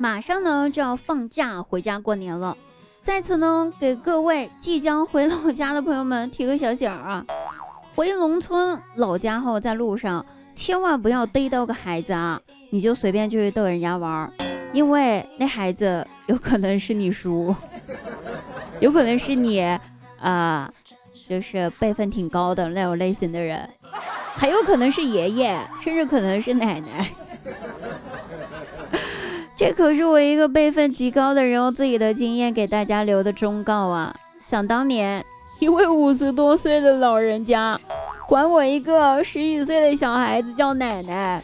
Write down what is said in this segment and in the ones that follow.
马上呢就要放假回家过年了，在此呢给各位即将回老家的朋友们提个小醒啊，回农村老家后在路上千万不要逮到个孩子啊，你就随便去逗人家玩儿，因为那孩子有可能是你叔，有可能是你啊，就是辈分挺高的那种类型的人，还有可能是爷爷，甚至可能是奶奶。这可是我一个辈分极高的人用自己的经验给大家留的忠告啊！想当年，一位五十多岁的老人家管我一个十几岁的小孩子叫奶奶，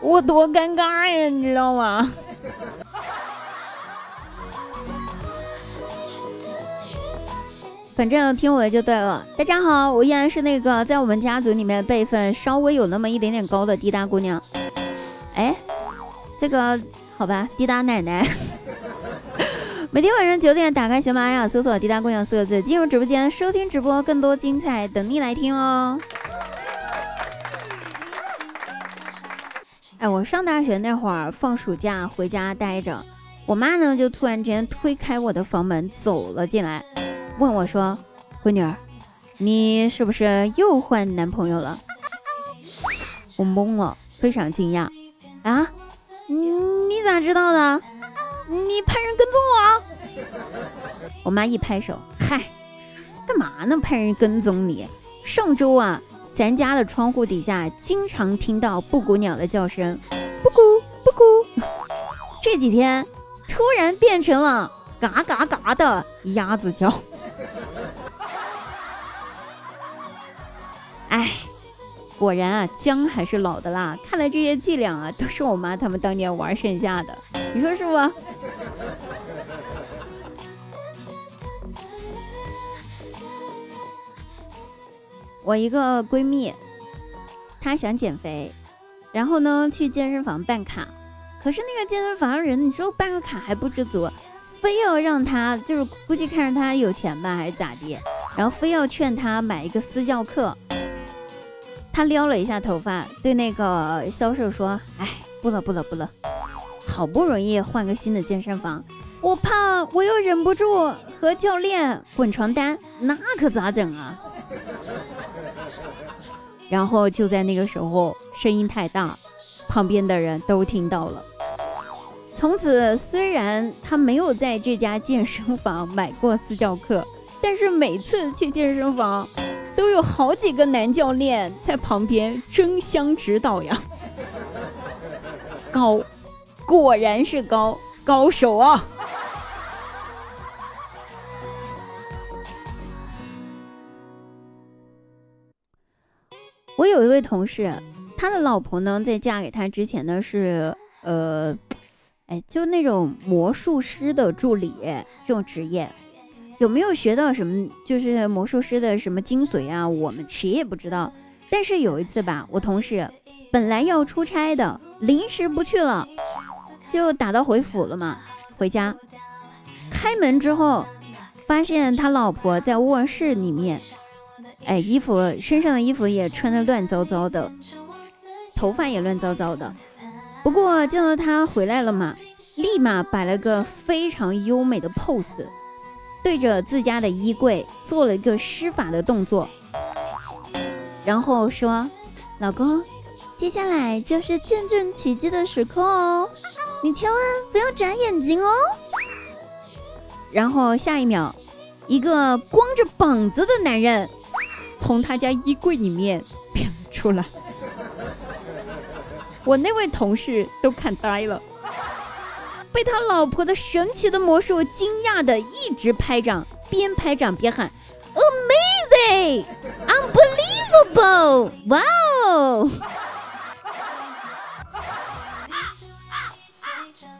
我多尴尬呀，你知道吗？反正听我的就对了。大家好，我依然是那个在我们家族里面辈分稍微有那么一点点高的滴答姑娘。哎，这个。好吧，滴答奶奶，每天晚上九点打开喜马拉雅，搜索“滴答姑娘”四个字，进入直播间收听直播，更多精彩等你来听哦。哎，我上大学那会儿放暑假回家待着，我妈呢就突然之间推开我的房门走了进来，问我说：“闺女儿，你是不是又换男朋友了？”我懵了，非常惊讶啊。嗯你咋知道的？你派人跟踪我？我妈一拍手，嗨，干嘛呢？派人跟踪你？上周啊，咱家的窗户底下经常听到布谷鸟的叫声，布谷布谷。这几天突然变成了嘎嘎嘎的鸭子叫。果然啊，姜还是老的辣。看来这些伎俩啊，都是我妈他们当年玩剩下的。你说是不？我一个闺蜜，她想减肥，然后呢去健身房办卡，可是那个健身房人，你说办个卡还不知足，非要让她就是估计看着她有钱吧，还是咋地，然后非要劝她买一个私教课。他撩了一下头发，对那个销售说：“哎，不了不了不了，好不容易换个新的健身房，我怕我又忍不住和教练滚床单，那可咋整啊？”然后就在那个时候，声音太大，旁边的人都听到了。从此，虽然他没有在这家健身房买过私教课，但是每次去健身房。都有好几个男教练在旁边争相指导呀，高，果然是高高手啊！我有一位同事，他的老婆呢，在嫁给他之前呢是呃，哎，就那种魔术师的助理这种职业。有没有学到什么？就是魔术师的什么精髓啊？我们谁也不知道。但是有一次吧，我同事本来要出差的，临时不去了，就打道回府了嘛。回家开门之后，发现他老婆在卧室里面，哎，衣服身上的衣服也穿的乱糟糟的，头发也乱糟糟的。不过见到他回来了嘛，立马摆了个非常优美的 pose。对着自家的衣柜做了一个施法的动作，然后说：“老公，接下来就是见证奇迹的时刻哦，你千万不要眨眼睛哦。”然后下一秒，一个光着膀子的男人从他家衣柜里面 变出来，我那位同事都看呆了。被他老婆的神奇的魔术惊讶的，一直拍掌，边拍掌边喊：“Amazing! Unbelievable! 哇哦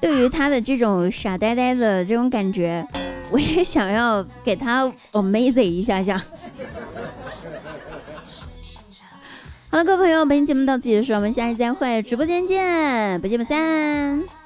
对于他的这种傻呆呆的这种感觉，我也想要给他 Amazing 一下下。好了，各位朋友，本期节目到此结束，我们下期再会，直播间见，不见不散。